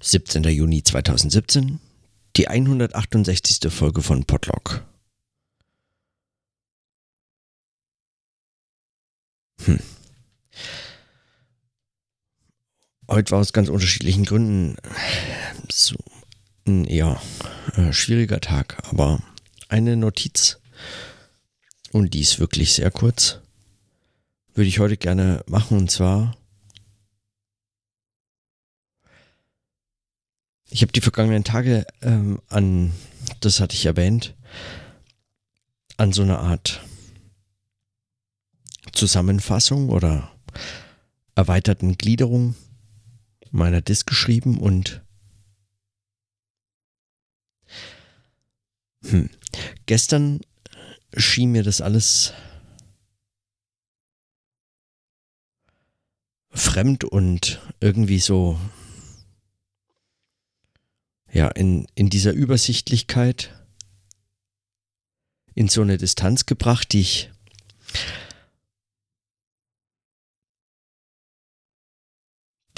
17. Juni 2017, die 168. Folge von Podlog. Hm. Heute war aus ganz unterschiedlichen Gründen so ein eher äh, schwieriger Tag, aber eine Notiz, und die ist wirklich sehr kurz, würde ich heute gerne machen, und zwar Ich habe die vergangenen Tage ähm, an, das hatte ich erwähnt, an so eine Art Zusammenfassung oder erweiterten Gliederung meiner Disk geschrieben und hm, gestern schien mir das alles fremd und irgendwie so ja, in, in dieser Übersichtlichkeit in so eine Distanz gebracht, die ich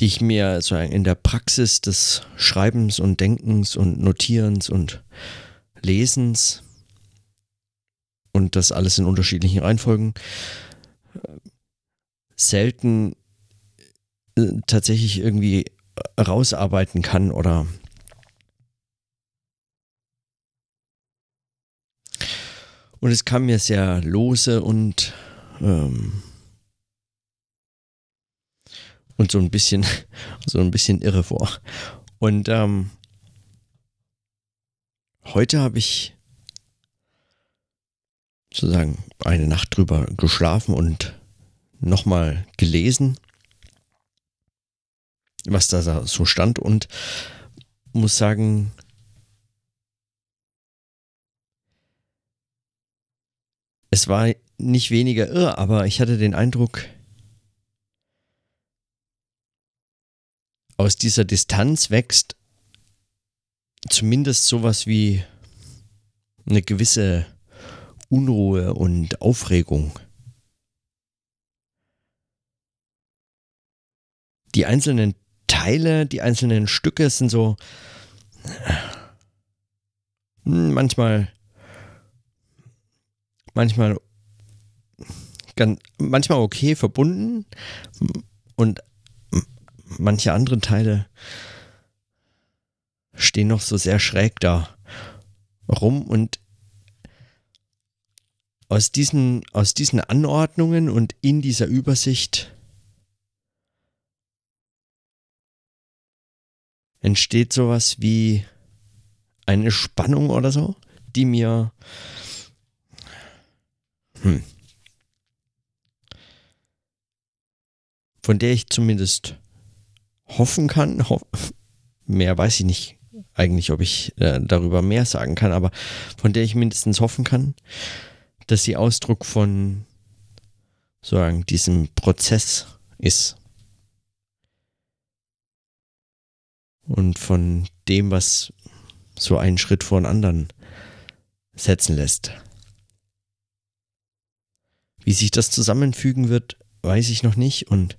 die ich mir so in der Praxis des Schreibens und Denkens und Notierens und Lesens und das alles in unterschiedlichen Reihenfolgen selten äh, tatsächlich irgendwie rausarbeiten kann oder Und es kam mir sehr lose und ähm, und so ein bisschen so ein bisschen irre vor. Und ähm, heute habe ich sozusagen eine Nacht drüber geschlafen und nochmal gelesen, was da so stand und muss sagen, es war nicht weniger irr, aber ich hatte den Eindruck, aus dieser Distanz wächst zumindest sowas wie eine gewisse Unruhe und Aufregung. Die einzelnen Teile, die einzelnen Stücke sind so hm, manchmal manchmal ganz, manchmal okay verbunden und manche andere Teile stehen noch so sehr schräg da rum und aus diesen, aus diesen Anordnungen und in dieser Übersicht entsteht sowas wie eine Spannung oder so, die mir hm. Von der ich zumindest hoffen kann, ho mehr weiß ich nicht eigentlich, ob ich äh, darüber mehr sagen kann, aber von der ich mindestens hoffen kann, dass sie Ausdruck von sagen, diesem Prozess ist. Und von dem, was so einen Schritt vor den anderen setzen lässt. Wie sich das zusammenfügen wird, weiß ich noch nicht und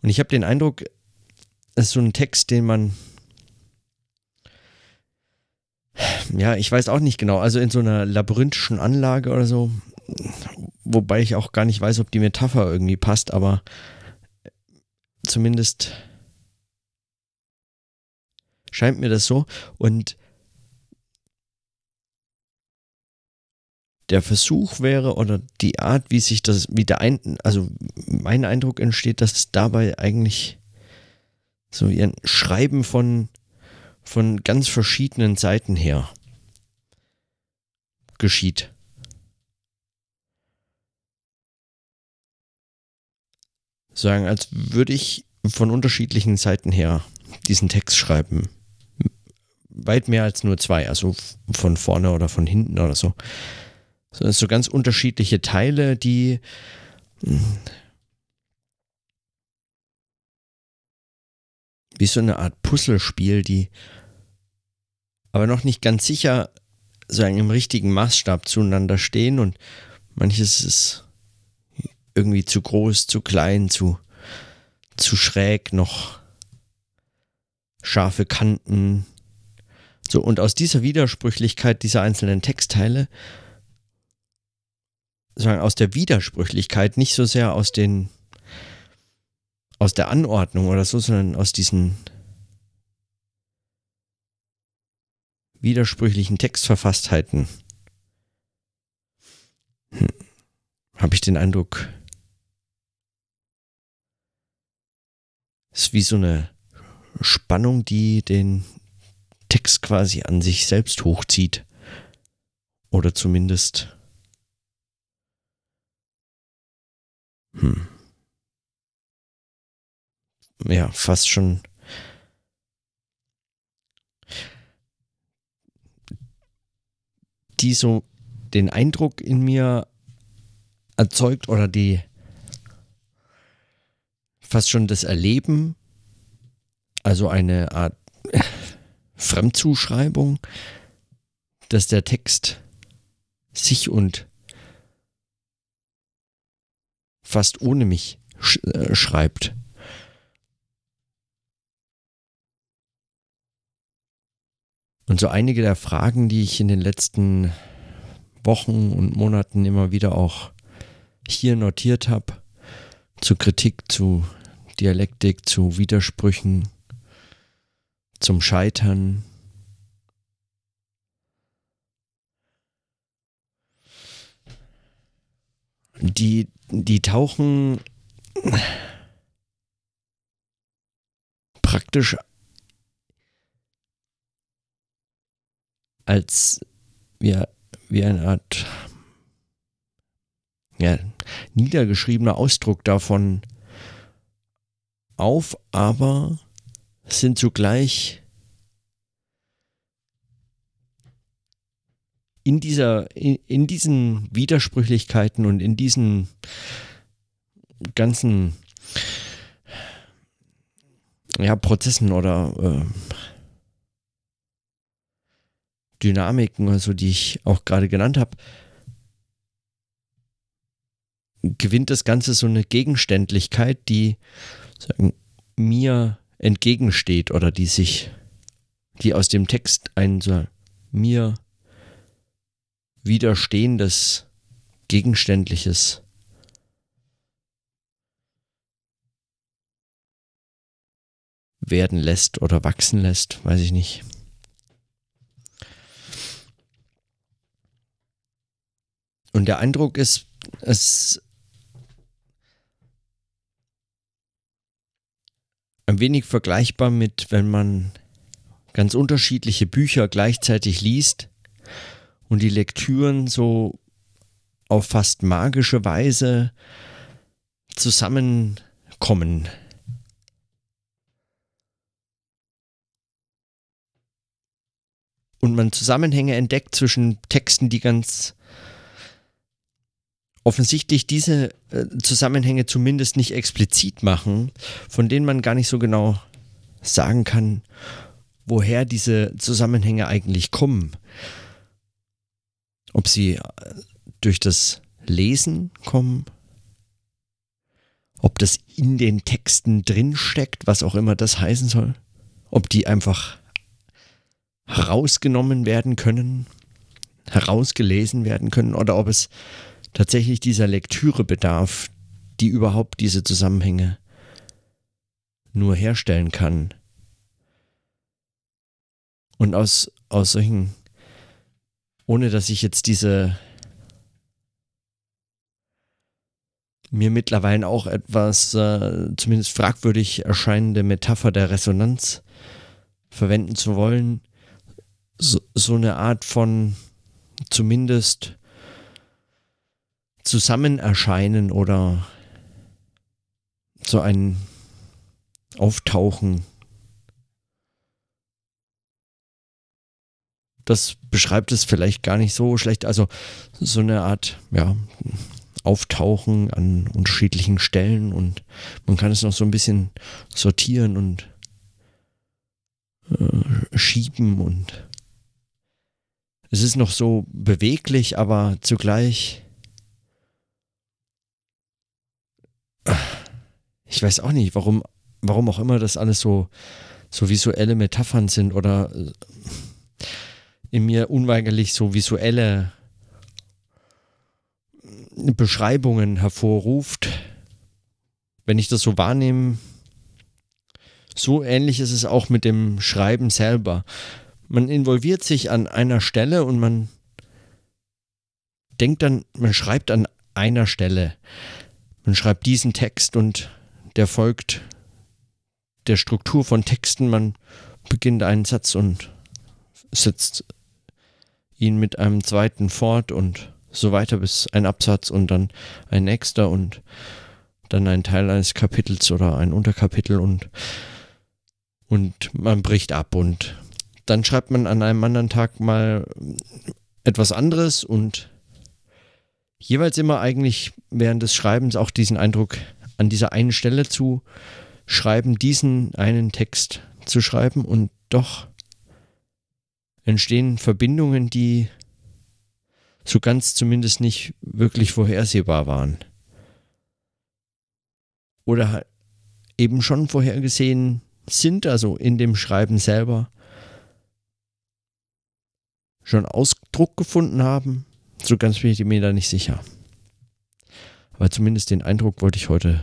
Und ich habe den Eindruck, es ist so ein Text, den man ja, ich weiß auch nicht genau, also in so einer labyrinthischen Anlage oder so, wobei ich auch gar nicht weiß, ob die Metapher irgendwie passt, aber zumindest scheint mir das so. Und der Versuch wäre oder die Art, wie sich das, wie der ein, also mein Eindruck entsteht, dass dabei eigentlich so ein Schreiben von, von ganz verschiedenen Seiten her geschieht. Sagen, als würde ich von unterschiedlichen Seiten her diesen Text schreiben. Weit mehr als nur zwei, also von vorne oder von hinten oder so sondern so ganz unterschiedliche Teile, die wie so eine Art Puzzlespiel, die aber noch nicht ganz sicher so im richtigen Maßstab zueinander stehen und manches ist irgendwie zu groß, zu klein, zu, zu schräg, noch scharfe Kanten. So, und aus dieser Widersprüchlichkeit dieser einzelnen Textteile, sagen, aus der Widersprüchlichkeit, nicht so sehr aus den, aus der Anordnung oder so, sondern aus diesen widersprüchlichen Textverfasstheiten, hm, habe ich den Eindruck, es ist wie so eine Spannung, die den Text quasi an sich selbst hochzieht. Oder zumindest. Hm. Ja, fast schon. Die so den Eindruck in mir erzeugt oder die fast schon das Erleben, also eine Art Fremdzuschreibung, dass der Text sich und fast ohne mich sch äh, schreibt. Und so einige der Fragen, die ich in den letzten Wochen und Monaten immer wieder auch hier notiert habe, zu Kritik, zu Dialektik, zu Widersprüchen, zum Scheitern. Die, die tauchen praktisch als ja, wie eine Art ja, niedergeschriebener Ausdruck davon auf, aber sind zugleich in dieser, in, in diesen Widersprüchlichkeiten und in diesen ganzen ja, Prozessen oder äh, Dynamiken, also die ich auch gerade genannt habe, gewinnt das Ganze so eine Gegenständlichkeit, die sagen, mir entgegensteht oder die sich, die aus dem Text ein so mir widerstehendes, gegenständliches werden lässt oder wachsen lässt, weiß ich nicht. Und der Eindruck ist, es ein wenig vergleichbar mit, wenn man ganz unterschiedliche Bücher gleichzeitig liest und die Lektüren so auf fast magische Weise zusammenkommen. Und man Zusammenhänge entdeckt zwischen Texten, die ganz offensichtlich diese äh, Zusammenhänge zumindest nicht explizit machen, von denen man gar nicht so genau sagen kann, woher diese Zusammenhänge eigentlich kommen. Ob sie äh, durch das Lesen kommen, ob das in den Texten drinsteckt, was auch immer das heißen soll, ob die einfach herausgenommen werden können, herausgelesen werden können? Oder ob es tatsächlich dieser Lektüre bedarf, die überhaupt diese Zusammenhänge nur herstellen kann. Und aus, aus solchen, ohne dass ich jetzt diese mir mittlerweile auch etwas äh, zumindest fragwürdig erscheinende Metapher der Resonanz verwenden zu wollen, so, so eine Art von zumindest zusammen erscheinen oder so ein Auftauchen. Das beschreibt es vielleicht gar nicht so schlecht. Also so eine Art, ja, Auftauchen an unterschiedlichen Stellen und man kann es noch so ein bisschen sortieren und äh, schieben und es ist noch so beweglich, aber zugleich ich weiß auch nicht, warum, warum auch immer das alles so, so visuelle Metaphern sind oder äh, in mir unweigerlich so visuelle Beschreibungen hervorruft. Wenn ich das so wahrnehme, so ähnlich ist es auch mit dem Schreiben selber. Man involviert sich an einer Stelle und man denkt dann, man schreibt an einer Stelle. Man schreibt diesen Text und der folgt der Struktur von Texten. Man beginnt einen Satz und setzt ihn mit einem zweiten fort und so weiter bis ein Absatz und dann ein nächster und dann ein Teil eines Kapitels oder ein Unterkapitel und, und man bricht ab und dann schreibt man an einem anderen Tag mal etwas anderes und jeweils immer eigentlich während des Schreibens auch diesen Eindruck an dieser einen Stelle zu schreiben, diesen einen Text zu schreiben und doch entstehen Verbindungen, die so ganz zumindest nicht wirklich vorhersehbar waren. Oder eben schon vorhergesehen sind, also in dem Schreiben selber schon Ausdruck gefunden haben. So ganz bin ich mir da nicht sicher. Aber zumindest den Eindruck wollte ich heute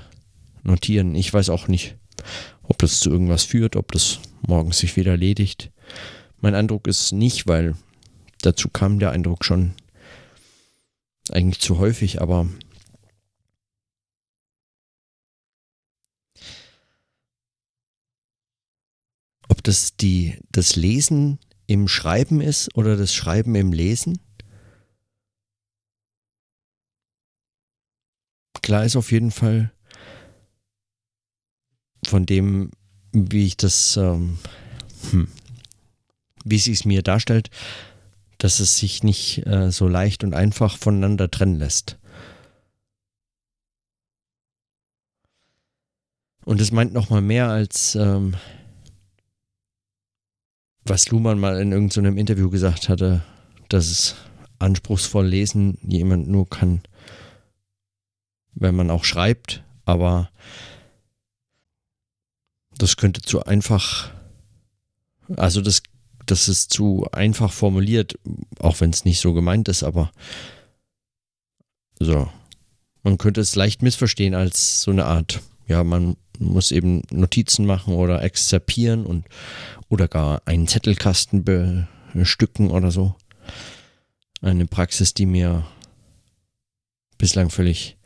notieren. Ich weiß auch nicht, ob das zu irgendwas führt, ob das morgen sich wieder erledigt. Mein Eindruck ist nicht, weil dazu kam der Eindruck schon eigentlich zu häufig, aber ob das die, das Lesen im Schreiben ist oder das Schreiben im Lesen? Klar ist auf jeden Fall von dem, wie ich das, ähm, hm, wie sie es mir darstellt, dass es sich nicht äh, so leicht und einfach voneinander trennen lässt. Und es meint noch mal mehr als ähm, was Luhmann mal in irgendeinem Interview gesagt hatte, dass es anspruchsvoll lesen jemand nur kann, wenn man auch schreibt, aber das könnte zu einfach, also das das ist zu einfach formuliert, auch wenn es nicht so gemeint ist, aber so. Man könnte es leicht missverstehen als so eine Art, ja, man muss eben Notizen machen oder exzerpieren und oder gar einen Zettelkasten bestücken oder so. Eine Praxis, die mir bislang völlig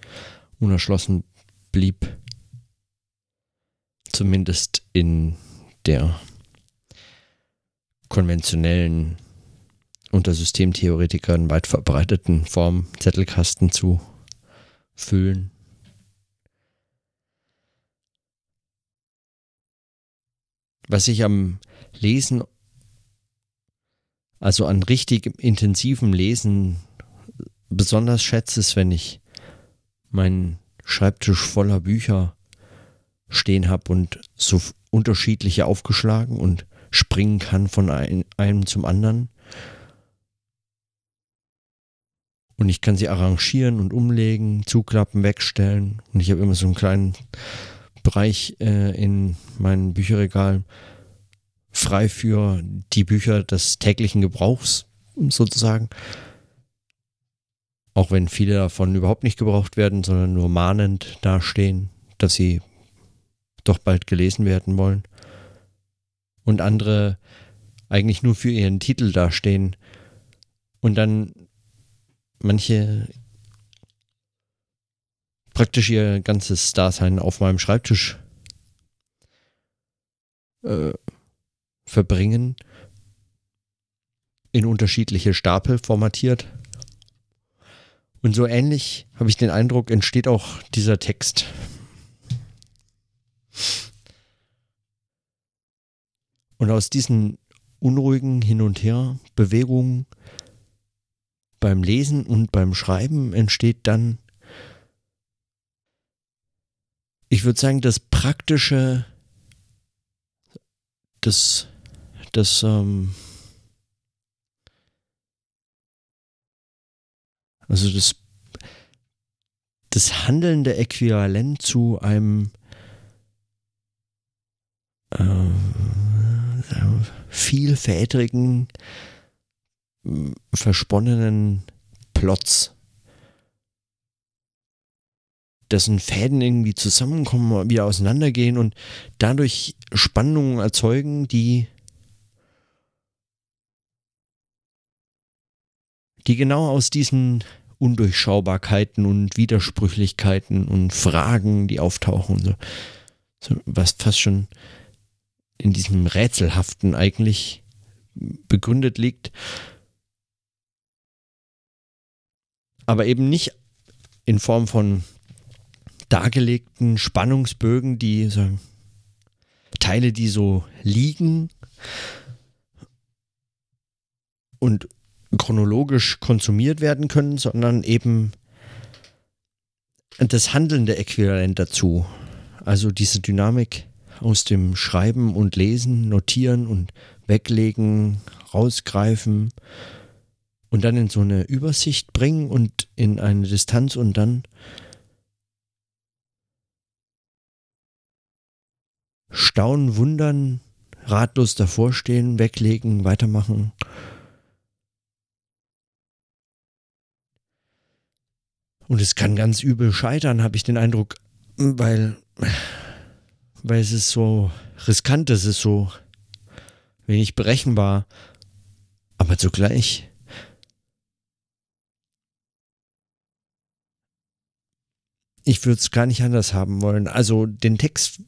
unerschlossen blieb. Zumindest in der konventionellen, unter Systemtheoretikern weit verbreiteten Form Zettelkasten zu füllen. Was ich am Lesen, also an richtig intensivem Lesen besonders schätze, ist, wenn ich meinen Schreibtisch voller Bücher stehen habe und so unterschiedliche aufgeschlagen und springen kann von ein, einem zum anderen. Und ich kann sie arrangieren und umlegen, zuklappen, wegstellen. Und ich habe immer so einen kleinen Bereich äh, in meinem Bücherregal frei für die Bücher des täglichen Gebrauchs sozusagen. Auch wenn viele davon überhaupt nicht gebraucht werden, sondern nur mahnend dastehen, dass sie doch bald gelesen werden wollen und andere eigentlich nur für ihren Titel dastehen und dann manche praktisch ihr ganzes Dasein auf meinem Schreibtisch äh, verbringen, in unterschiedliche Stapel formatiert. Und so ähnlich habe ich den Eindruck, entsteht auch dieser Text. Und aus diesen unruhigen Hin und Her Bewegungen beim Lesen und beim Schreiben entsteht dann, ich würde sagen, das praktische, das, das, ähm, also das, das handelnde Äquivalent zu einem äh, vielfältigen, versponnenen Plots, dessen Fäden irgendwie zusammenkommen, wieder auseinandergehen und dadurch Spannungen erzeugen, die die genau aus diesen Undurchschaubarkeiten und Widersprüchlichkeiten und Fragen, die auftauchen, so, so was fast schon in diesem Rätselhaften eigentlich begründet liegt. Aber eben nicht in Form von dargelegten Spannungsbögen, die sagen, Teile, die so liegen und chronologisch konsumiert werden können, sondern eben das handelnde Äquivalent dazu. Also diese Dynamik aus dem Schreiben und Lesen, Notieren und Weglegen, rausgreifen und dann in so eine Übersicht bringen und in eine Distanz und dann staunen, wundern, ratlos davor stehen, weglegen, weitermachen. Und es kann ganz übel scheitern, habe ich den Eindruck, weil weil es ist so riskant, es ist so wenig berechenbar, aber zugleich ich würde es gar nicht anders haben wollen. Also den Text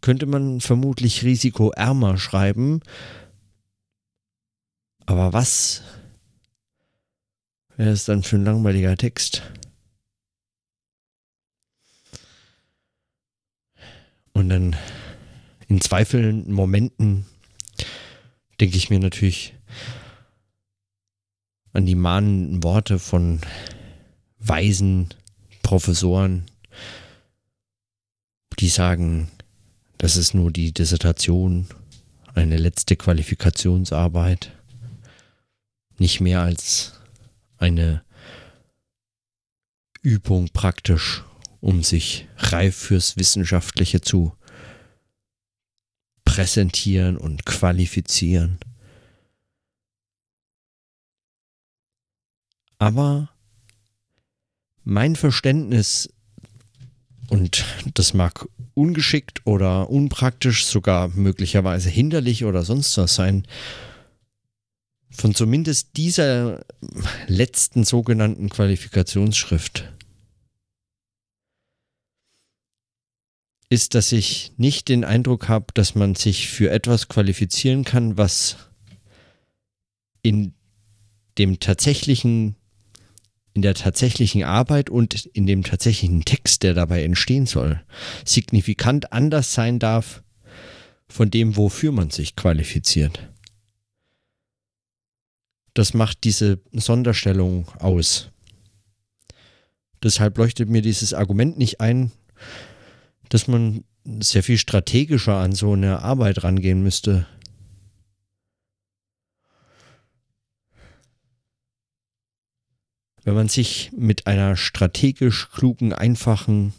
könnte man vermutlich risikoärmer schreiben, aber was wäre es dann für ein langweiliger Text? Und dann in zweifelnden Momenten denke ich mir natürlich an die mahnenden Worte von weisen Professoren, die sagen, das ist nur die Dissertation, eine letzte Qualifikationsarbeit, nicht mehr als eine Übung praktisch um sich reif fürs Wissenschaftliche zu präsentieren und qualifizieren. Aber mein Verständnis, und das mag ungeschickt oder unpraktisch, sogar möglicherweise hinderlich oder sonst was sein, von zumindest dieser letzten sogenannten Qualifikationsschrift ist, dass ich nicht den Eindruck habe, dass man sich für etwas qualifizieren kann, was in dem tatsächlichen, in der tatsächlichen Arbeit und in dem tatsächlichen Text, der dabei entstehen soll, signifikant anders sein darf von dem, wofür man sich qualifiziert. Das macht diese Sonderstellung aus. Deshalb leuchtet mir dieses Argument nicht ein, dass man sehr viel strategischer an so eine Arbeit rangehen müsste. Wenn man sich mit einer strategisch klugen, einfachen,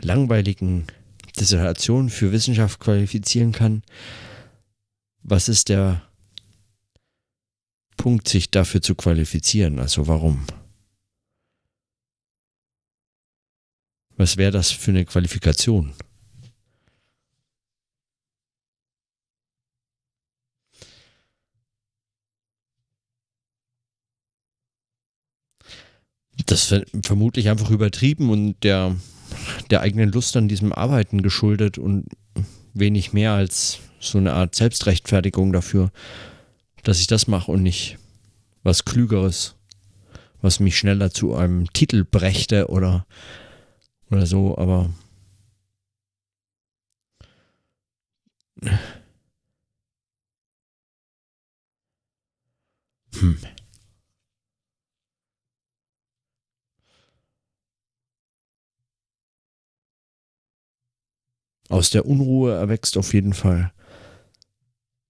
langweiligen Dissertation für Wissenschaft qualifizieren kann, was ist der Punkt, sich dafür zu qualifizieren? Also warum? Was wäre das für eine Qualifikation? Das vermutlich einfach übertrieben und der, der eigenen Lust an diesem Arbeiten geschuldet und wenig mehr als so eine Art Selbstrechtfertigung dafür, dass ich das mache und nicht was Klügeres, was mich schneller zu einem Titel brächte oder oder so, aber hm. Aus der Unruhe erwächst auf jeden Fall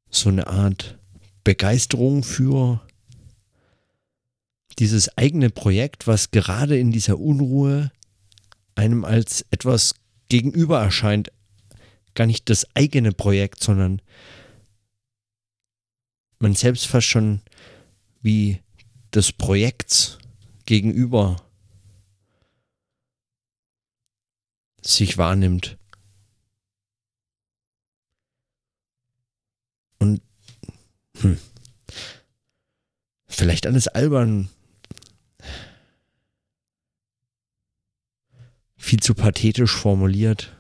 so eine Art Begeisterung für dieses eigene Projekt, was gerade in dieser Unruhe einem als etwas gegenüber erscheint, gar nicht das eigene Projekt, sondern man selbst fast schon wie des Projekts gegenüber sich wahrnimmt. Und hm, vielleicht alles albern, viel zu pathetisch formuliert.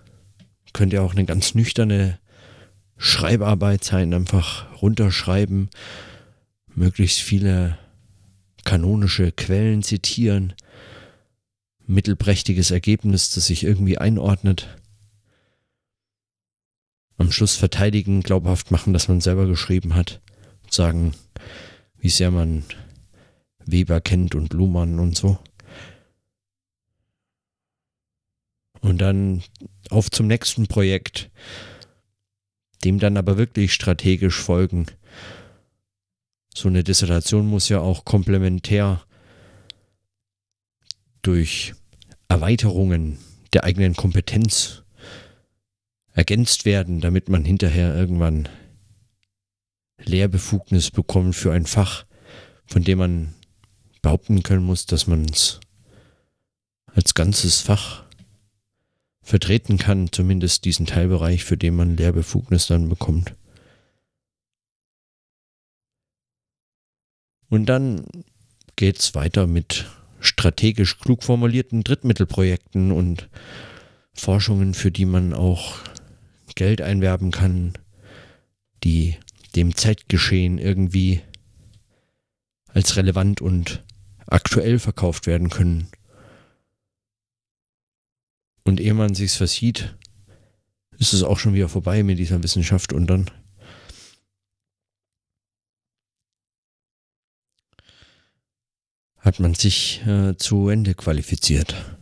Könnte ja auch eine ganz nüchterne Schreibarbeit sein, einfach runterschreiben, möglichst viele kanonische Quellen zitieren, mittelprächtiges Ergebnis, das sich irgendwie einordnet. Am Schluss verteidigen, glaubhaft machen, dass man selber geschrieben hat, sagen, wie sehr man Weber kennt und Luhmann und so. Und dann auf zum nächsten Projekt, dem dann aber wirklich strategisch folgen. So eine Dissertation muss ja auch komplementär durch Erweiterungen der eigenen Kompetenz ergänzt werden, damit man hinterher irgendwann Lehrbefugnis bekommt für ein Fach, von dem man behaupten können muss, dass man es als ganzes Fach vertreten kann, zumindest diesen Teilbereich, für den man Lehrbefugnis dann bekommt. Und dann geht es weiter mit strategisch klug formulierten Drittmittelprojekten und Forschungen, für die man auch Geld einwerben kann, die dem Zeitgeschehen irgendwie als relevant und aktuell verkauft werden können. Und ehe man sich's versieht, ist es auch schon wieder vorbei mit dieser Wissenschaft und dann hat man sich äh, zu Ende qualifiziert.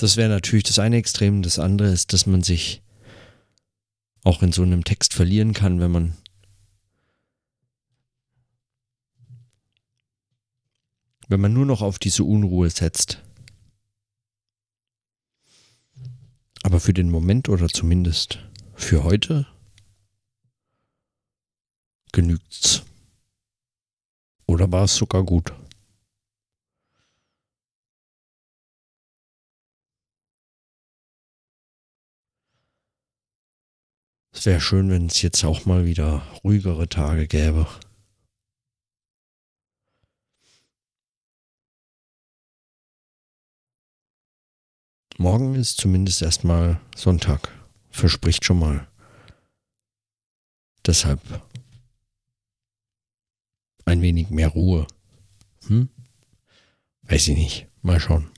Das wäre natürlich das eine Extrem. Das andere ist, dass man sich auch in so einem Text verlieren kann, wenn man wenn man nur noch auf diese Unruhe setzt. Aber für den Moment oder zumindest für heute genügt's. Oder war es sogar gut? Es wäre schön, wenn es jetzt auch mal wieder ruhigere Tage gäbe. Morgen ist zumindest erstmal Sonntag. Verspricht schon mal. Deshalb ein wenig mehr Ruhe. Hm? Weiß ich nicht. Mal schauen.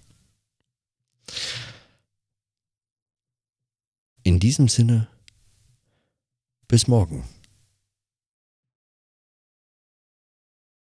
In diesem Sinne bis morgen.